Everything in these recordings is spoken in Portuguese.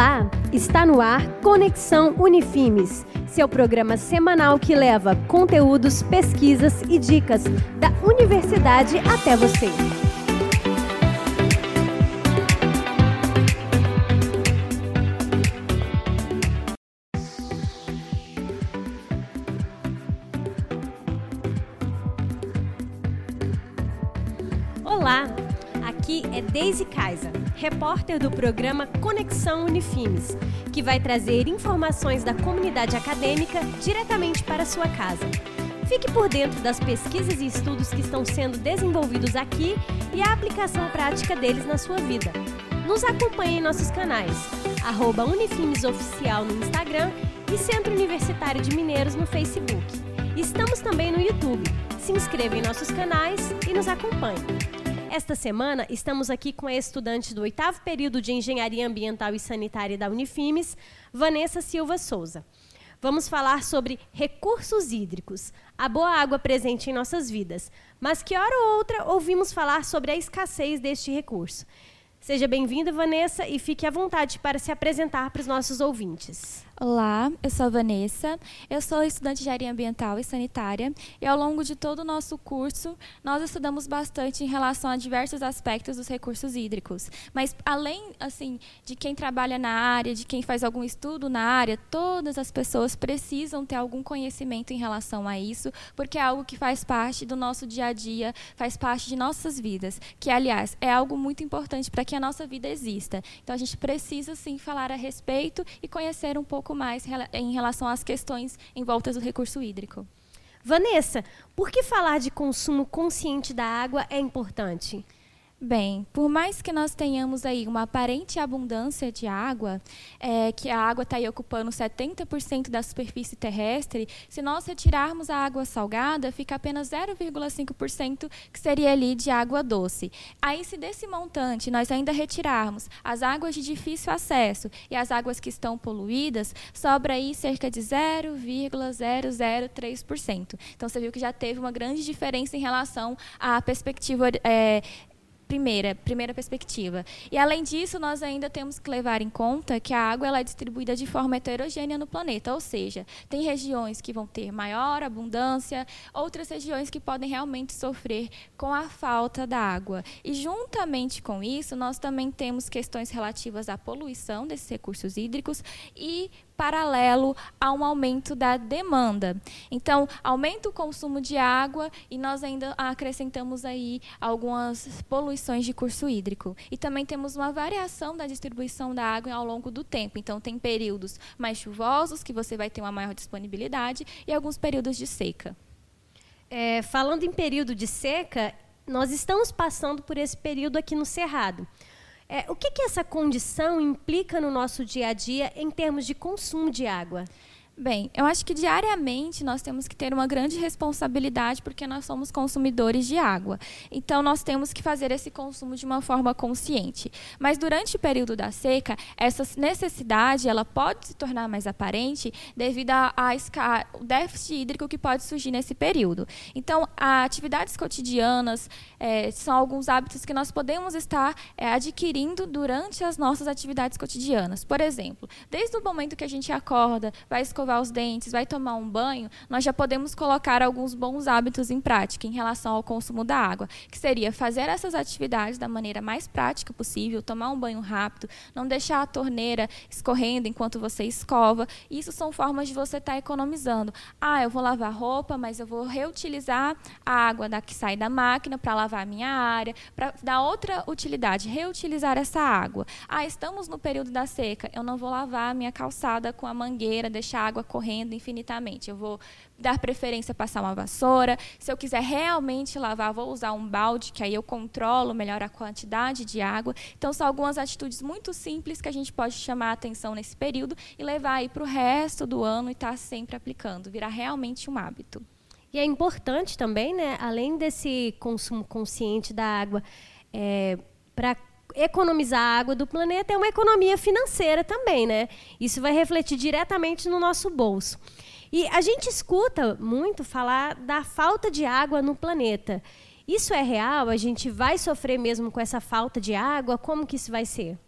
Olá, está no ar Conexão Unifimes, seu programa semanal que leva conteúdos, pesquisas e dicas da universidade até você. Olá, aqui é Daisy Kaiser, repórter do programa Conexão Unifimes, que vai trazer informações da comunidade acadêmica diretamente para sua casa. Fique por dentro das pesquisas e estudos que estão sendo desenvolvidos aqui e a aplicação prática deles na sua vida. Nos acompanhe em nossos canais, arroba Oficial no Instagram e Centro Universitário de Mineiros no Facebook. Estamos também no YouTube. Se inscreva em nossos canais e nos acompanhe. Esta semana estamos aqui com a estudante do oitavo período de Engenharia Ambiental e Sanitária da Unifimes, Vanessa Silva Souza. Vamos falar sobre recursos hídricos, a boa água presente em nossas vidas, mas que hora ou outra ouvimos falar sobre a escassez deste recurso. Seja bem-vinda, Vanessa, e fique à vontade para se apresentar para os nossos ouvintes. Olá, eu sou a Vanessa, eu sou estudante de engenharia ambiental e sanitária e ao longo de todo o nosso curso nós estudamos bastante em relação a diversos aspectos dos recursos hídricos. Mas além assim de quem trabalha na área, de quem faz algum estudo na área, todas as pessoas precisam ter algum conhecimento em relação a isso, porque é algo que faz parte do nosso dia a dia, faz parte de nossas vidas, que aliás é algo muito importante para que a nossa vida exista. Então a gente precisa sim falar a respeito e conhecer um pouco pouco mais em relação às questões em volta do recurso hídrico. Vanessa, por que falar de consumo consciente da água é importante? Bem, por mais que nós tenhamos aí uma aparente abundância de água, é, que a água está aí ocupando 70% da superfície terrestre, se nós retirarmos a água salgada, fica apenas 0,5% que seria ali de água doce. Aí, se desse montante nós ainda retirarmos as águas de difícil acesso e as águas que estão poluídas, sobra aí cerca de 0,003%. Então, você viu que já teve uma grande diferença em relação à perspectiva é, primeira, primeira perspectiva. E além disso, nós ainda temos que levar em conta que a água ela é distribuída de forma heterogênea no planeta, ou seja, tem regiões que vão ter maior abundância, outras regiões que podem realmente sofrer com a falta da água. E juntamente com isso, nós também temos questões relativas à poluição desses recursos hídricos e paralelo a um aumento da demanda. Então, aumenta o consumo de água e nós ainda acrescentamos aí algumas poluições de curso hídrico. E também temos uma variação da distribuição da água ao longo do tempo. Então, tem períodos mais chuvosos, que você vai ter uma maior disponibilidade, e alguns períodos de seca. É, falando em período de seca, nós estamos passando por esse período aqui no Cerrado. É, o que, que essa condição implica no nosso dia a dia em termos de consumo de água? Bem, eu acho que diariamente nós temos que ter uma grande responsabilidade porque nós somos consumidores de água. Então nós temos que fazer esse consumo de uma forma consciente. Mas durante o período da seca, essa necessidade ela pode se tornar mais aparente devido ao déficit hídrico que pode surgir nesse período. Então, atividades cotidianas é, são alguns hábitos que nós podemos estar é, adquirindo durante as nossas atividades cotidianas. Por exemplo, desde o momento que a gente acorda, vai escovar escovar os dentes, vai tomar um banho, nós já podemos colocar alguns bons hábitos em prática em relação ao consumo da água, que seria fazer essas atividades da maneira mais prática possível, tomar um banho rápido, não deixar a torneira escorrendo enquanto você escova. Isso são formas de você estar tá economizando. Ah, eu vou lavar roupa, mas eu vou reutilizar a água da que sai da máquina para lavar a minha área, para dar outra utilidade, reutilizar essa água. Ah, estamos no período da seca, eu não vou lavar a minha calçada com a mangueira, deixar a água água correndo infinitamente. Eu vou dar preferência a passar uma vassoura. Se eu quiser realmente lavar, vou usar um balde, que aí eu controlo melhor a quantidade de água. Então, são algumas atitudes muito simples que a gente pode chamar a atenção nesse período e levar aí para o resto do ano e estar tá sempre aplicando, virar realmente um hábito. E é importante também, né, além desse consumo consciente da água, é, para economizar água do planeta é uma economia financeira também, né? Isso vai refletir diretamente no nosso bolso. E a gente escuta muito falar da falta de água no planeta. Isso é real? A gente vai sofrer mesmo com essa falta de água? Como que isso vai ser?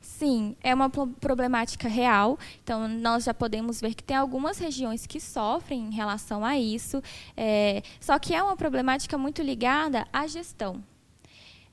Sim, é uma problemática real. Então, nós já podemos ver que tem algumas regiões que sofrem em relação a isso. É, só que é uma problemática muito ligada à gestão.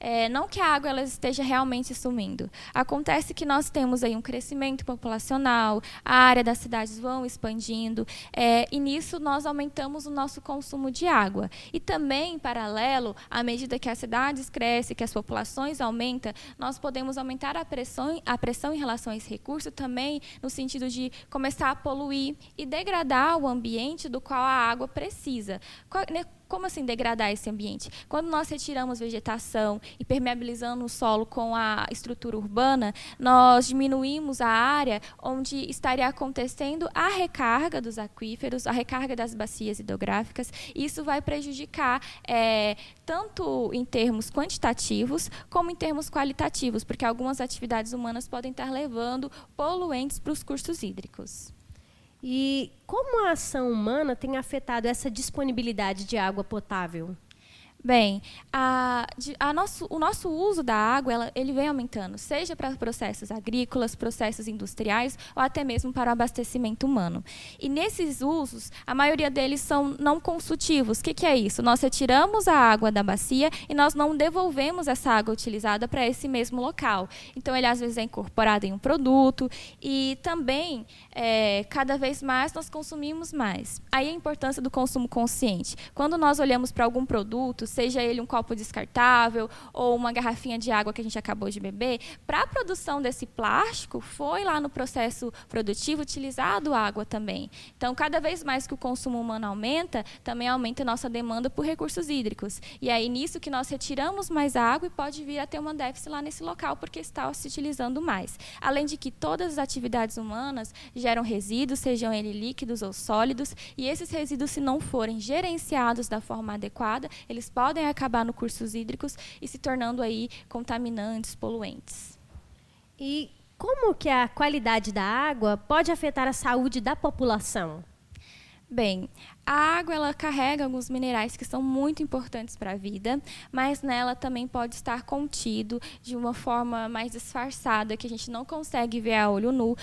É, não que a água ela esteja realmente sumindo. Acontece que nós temos aí um crescimento populacional, a área das cidades vão expandindo, é, e nisso nós aumentamos o nosso consumo de água. E também, em paralelo, à medida que as cidades crescem, que as populações aumentam, nós podemos aumentar a pressão, a pressão em relação a esse recurso também no sentido de começar a poluir e degradar o ambiente do qual a água precisa. Qual, né, como assim degradar esse ambiente? Quando nós retiramos vegetação e permeabilizando o solo com a estrutura urbana, nós diminuímos a área onde estaria acontecendo a recarga dos aquíferos, a recarga das bacias hidrográficas. Isso vai prejudicar é, tanto em termos quantitativos como em termos qualitativos, porque algumas atividades humanas podem estar levando poluentes para os cursos hídricos. E como a ação humana tem afetado essa disponibilidade de água potável? Bem, a, a nosso, o nosso uso da água ela, ele vem aumentando, seja para processos agrícolas, processos industriais ou até mesmo para o abastecimento humano. E nesses usos, a maioria deles são não consultivos. O que, que é isso? Nós retiramos a água da bacia e nós não devolvemos essa água utilizada para esse mesmo local. Então, ele às vezes é incorporado em um produto e também, é, cada vez mais, nós consumimos mais. Aí a importância do consumo consciente. Quando nós olhamos para algum produto, seja ele um copo descartável ou uma garrafinha de água que a gente acabou de beber, para a produção desse plástico, foi lá no processo produtivo utilizado água também. Então, cada vez mais que o consumo humano aumenta, também aumenta a nossa demanda por recursos hídricos. E aí, nisso que nós retiramos mais água e pode vir a ter uma déficit lá nesse local, porque está se utilizando mais. Além de que todas as atividades humanas geram resíduos, sejam eles líquidos ou sólidos, e esses resíduos, se não forem gerenciados da forma adequada, eles podem podem acabar no cursos hídricos e se tornando aí contaminantes, poluentes. E como que a qualidade da água pode afetar a saúde da população? Bem, a água ela carrega alguns minerais que são muito importantes para a vida, mas nela também pode estar contido de uma forma mais disfarçada que a gente não consegue ver a olho nu,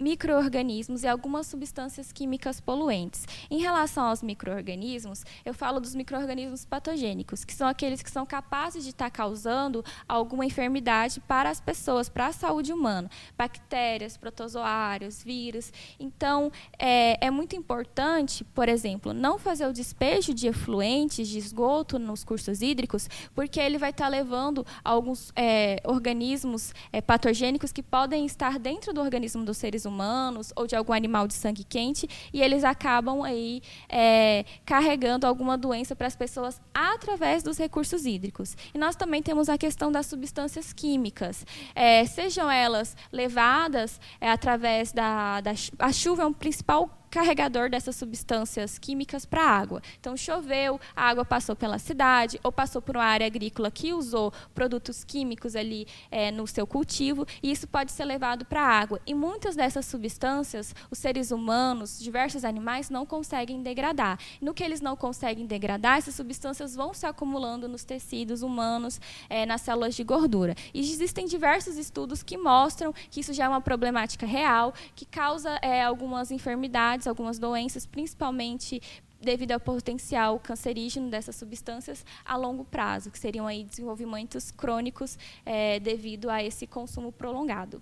microorganismos e algumas substâncias químicas poluentes. Em relação aos microorganismos, eu falo dos microorganismos patogênicos, que são aqueles que são capazes de estar causando alguma enfermidade para as pessoas, para a saúde humana, bactérias, protozoários, vírus. Então, é, é muito importante, por exemplo exemplo, não fazer o despejo de efluentes, de esgoto nos cursos hídricos, porque ele vai estar levando alguns é, organismos é, patogênicos que podem estar dentro do organismo dos seres humanos ou de algum animal de sangue quente e eles acabam aí é, carregando alguma doença para as pessoas através dos recursos hídricos. E nós também temos a questão das substâncias químicas, é, sejam elas levadas é, através da, da a chuva é um principal carregador dessas substâncias químicas para a água. Então, choveu, a água passou pela cidade ou passou por uma área agrícola que usou produtos químicos ali é, no seu cultivo, e isso pode ser levado para a água. E muitas dessas substâncias, os seres humanos, diversos animais, não conseguem degradar. No que eles não conseguem degradar, essas substâncias vão se acumulando nos tecidos humanos, é, nas células de gordura. E existem diversos estudos que mostram que isso já é uma problemática real, que causa é, algumas enfermidades algumas doenças, principalmente devido ao potencial cancerígeno dessas substâncias a longo prazo, que seriam aí desenvolvimentos crônicos é, devido a esse consumo prolongado.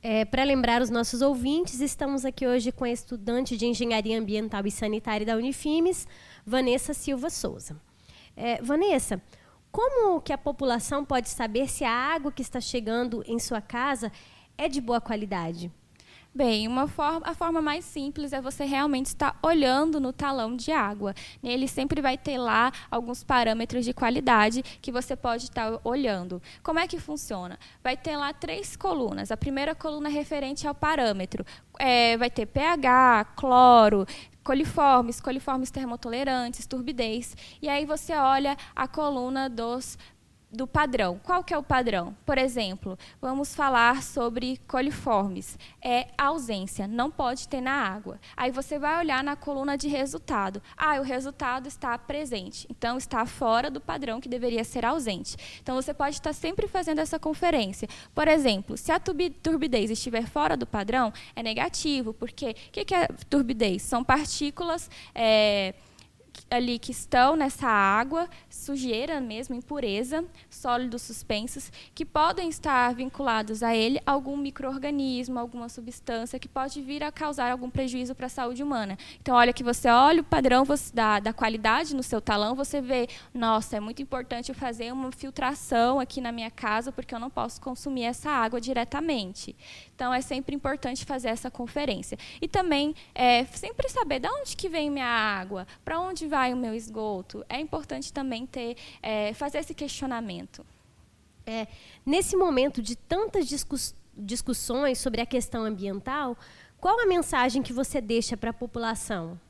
É, Para lembrar os nossos ouvintes, estamos aqui hoje com a estudante de Engenharia Ambiental e Sanitária da Unifimes, Vanessa Silva Souza. É, Vanessa, como que a população pode saber se a água que está chegando em sua casa é de boa qualidade? Bem, uma forma, a forma mais simples é você realmente estar olhando no talão de água. Ele sempre vai ter lá alguns parâmetros de qualidade que você pode estar olhando. Como é que funciona? Vai ter lá três colunas. A primeira coluna é referente ao parâmetro. É, vai ter pH, cloro, coliformes, coliformes termotolerantes, turbidez. E aí você olha a coluna dos do padrão. Qual que é o padrão? Por exemplo, vamos falar sobre coliformes. É ausência, não pode ter na água. Aí você vai olhar na coluna de resultado. Ah, o resultado está presente. Então está fora do padrão que deveria ser ausente. Então você pode estar sempre fazendo essa conferência. Por exemplo, se a turbidez estiver fora do padrão, é negativo, porque o que, é turbidez? São partículas é, ali que estão nessa água, sujeira mesmo, impureza, sólidos suspensos, que podem estar vinculados a ele algum microorganismo, alguma substância que pode vir a causar algum prejuízo para a saúde humana. Então, olha que você olha o padrão da, da qualidade no seu talão, você vê, nossa, é muito importante eu fazer uma filtração aqui na minha casa, porque eu não posso consumir essa água diretamente. Então, é sempre importante fazer essa conferência. E também, é, sempre saber de onde que vem minha água, para onde vai o meu esgoto. É importante também ter, é, fazer esse questionamento. É, nesse momento de tantas discuss discussões sobre a questão ambiental, qual a mensagem que você deixa para a população?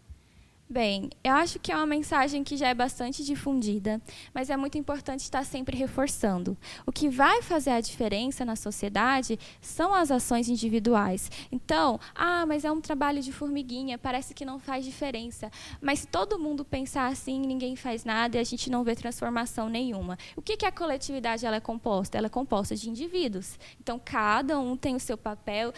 Bem, eu acho que é uma mensagem que já é bastante difundida, mas é muito importante estar sempre reforçando. O que vai fazer a diferença na sociedade são as ações individuais. Então, ah, mas é um trabalho de formiguinha, parece que não faz diferença. Mas se todo mundo pensar assim, ninguém faz nada e a gente não vê transformação nenhuma. O que, que a coletividade ela é composta? Ela é composta de indivíduos. Então, cada um tem o seu papel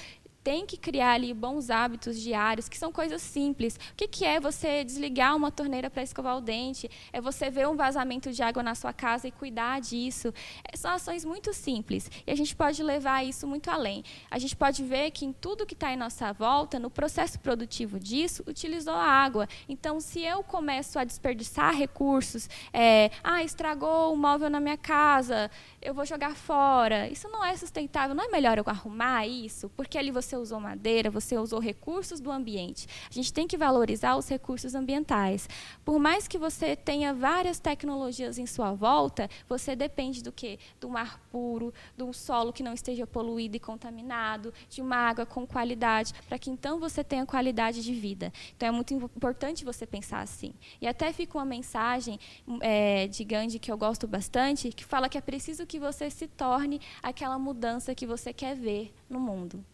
tem que criar ali bons hábitos diários, que são coisas simples. O que, que é você desligar uma torneira para escovar o dente? É você ver um vazamento de água na sua casa e cuidar disso. É, são ações muito simples. E a gente pode levar isso muito além. A gente pode ver que em tudo que está em nossa volta, no processo produtivo disso, utilizou a água. Então, se eu começo a desperdiçar recursos, é, ah, estragou o móvel na minha casa, eu vou jogar fora. Isso não é sustentável. Não é melhor eu arrumar isso? Porque ali você usou madeira, você usou recursos do ambiente. A gente tem que valorizar os recursos ambientais. Por mais que você tenha várias tecnologias em sua volta, você depende do quê? Do mar puro, de um solo que não esteja poluído e contaminado, de uma água com qualidade, para que então você tenha qualidade de vida. Então é muito importante você pensar assim. E até fica uma mensagem é, de Gandhi que eu gosto bastante, que fala que é preciso que você se torne aquela mudança que você quer ver no mundo.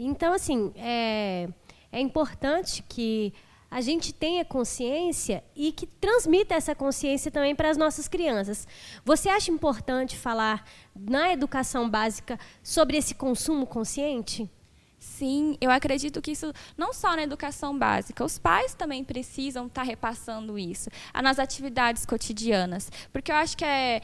Então, assim, é, é importante que a gente tenha consciência e que transmita essa consciência também para as nossas crianças. Você acha importante falar na educação básica sobre esse consumo consciente? Sim, eu acredito que isso não só na educação básica, os pais também precisam estar tá repassando isso nas atividades cotidianas, porque eu acho que é,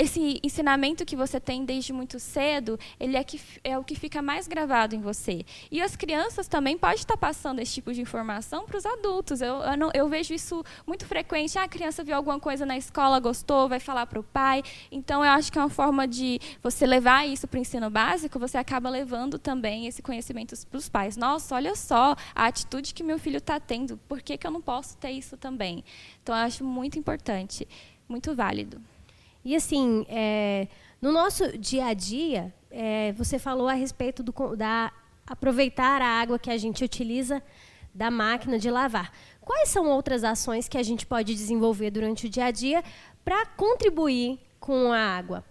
esse ensinamento que você tem desde muito cedo, ele é, que, é o que fica mais gravado em você. E as crianças também podem estar passando esse tipo de informação para os adultos. Eu, eu, não, eu, vejo isso muito frequente. Ah, a criança viu alguma coisa na escola, gostou, vai falar para o pai. Então, eu acho que é uma forma de você levar isso para o ensino básico, você acaba levando também esse conhecimento para os pais. Nossa, olha só a atitude que meu filho está tendo, por que, que eu não posso ter isso também? Então, eu acho muito importante, muito válido. E assim, é, no nosso dia a dia, é, você falou a respeito do, da aproveitar a água que a gente utiliza da máquina de lavar. Quais são outras ações que a gente pode desenvolver durante o dia a dia para contribuir com a água?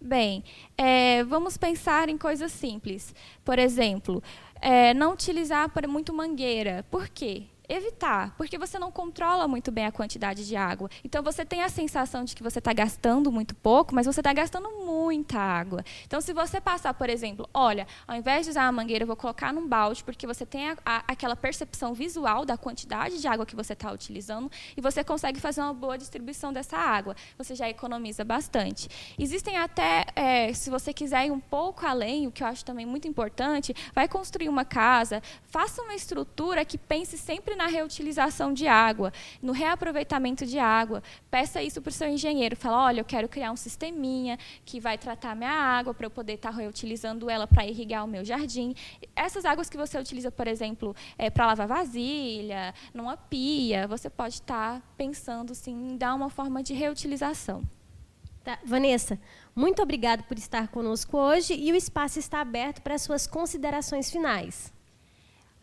Bem, é, vamos pensar em coisas simples. Por exemplo, é, não utilizar muito mangueira. Por quê? Evitar, porque você não controla muito bem a quantidade de água. Então você tem a sensação de que você está gastando muito pouco, mas você está gastando muita água. Então se você passar, por exemplo, olha, ao invés de usar a mangueira, eu vou colocar num balde, porque você tem a, a, aquela percepção visual da quantidade de água que você está utilizando e você consegue fazer uma boa distribuição dessa água. Você já economiza bastante. Existem até, é, se você quiser ir um pouco além, o que eu acho também muito importante, vai construir uma casa, faça uma estrutura que pense sempre na reutilização de água, no reaproveitamento de água. Peça isso para o seu engenheiro. Fala, olha, eu quero criar um sisteminha que vai tratar minha água para eu poder estar tá reutilizando ela para irrigar o meu jardim. Essas águas que você utiliza, por exemplo, é, para lavar vasilha, numa pia, você pode estar tá pensando sim, em dar uma forma de reutilização. Tá. Vanessa, muito obrigada por estar conosco hoje e o espaço está aberto para suas considerações finais.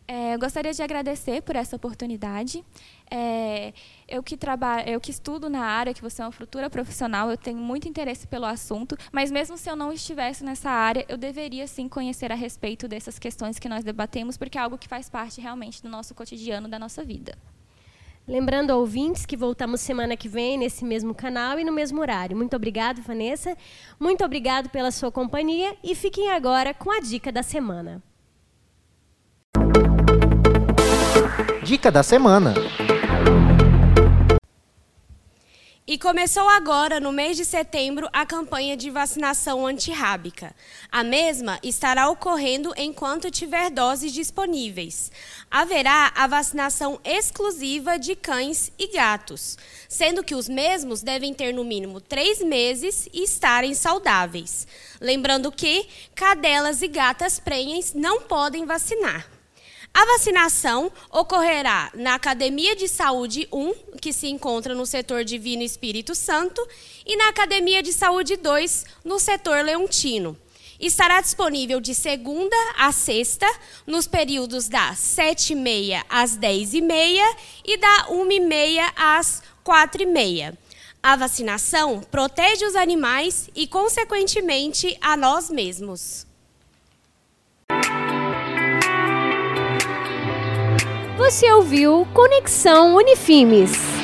É, eu gostaria de agradecer por essa oportunidade. É, eu que trabalho, eu que estudo na área, que você é uma futura profissional, eu tenho muito interesse pelo assunto, mas mesmo se eu não estivesse nessa área, eu deveria sim conhecer a respeito dessas questões que nós debatemos, porque é algo que faz parte realmente do nosso cotidiano, da nossa vida. Lembrando ouvintes que voltamos semana que vem nesse mesmo canal e no mesmo horário. Muito obrigado, Vanessa. Muito obrigado pela sua companhia e fiquem agora com a dica da semana. Dica da semana. E começou agora, no mês de setembro, a campanha de vacinação antirrábica. A mesma estará ocorrendo enquanto tiver doses disponíveis. Haverá a vacinação exclusiva de cães e gatos, sendo que os mesmos devem ter no mínimo três meses e estarem saudáveis. Lembrando que cadelas e gatas prenhes não podem vacinar. A vacinação ocorrerá na Academia de Saúde 1, que se encontra no setor Divino Espírito Santo, e na Academia de Saúde 2, no setor Leontino. Estará disponível de segunda a sexta, nos períodos das 7h30 às 10h30 e da 1h30 às 4h30. A vacinação protege os animais e, consequentemente, a nós mesmos. Você ouviu Conexão Unifimes.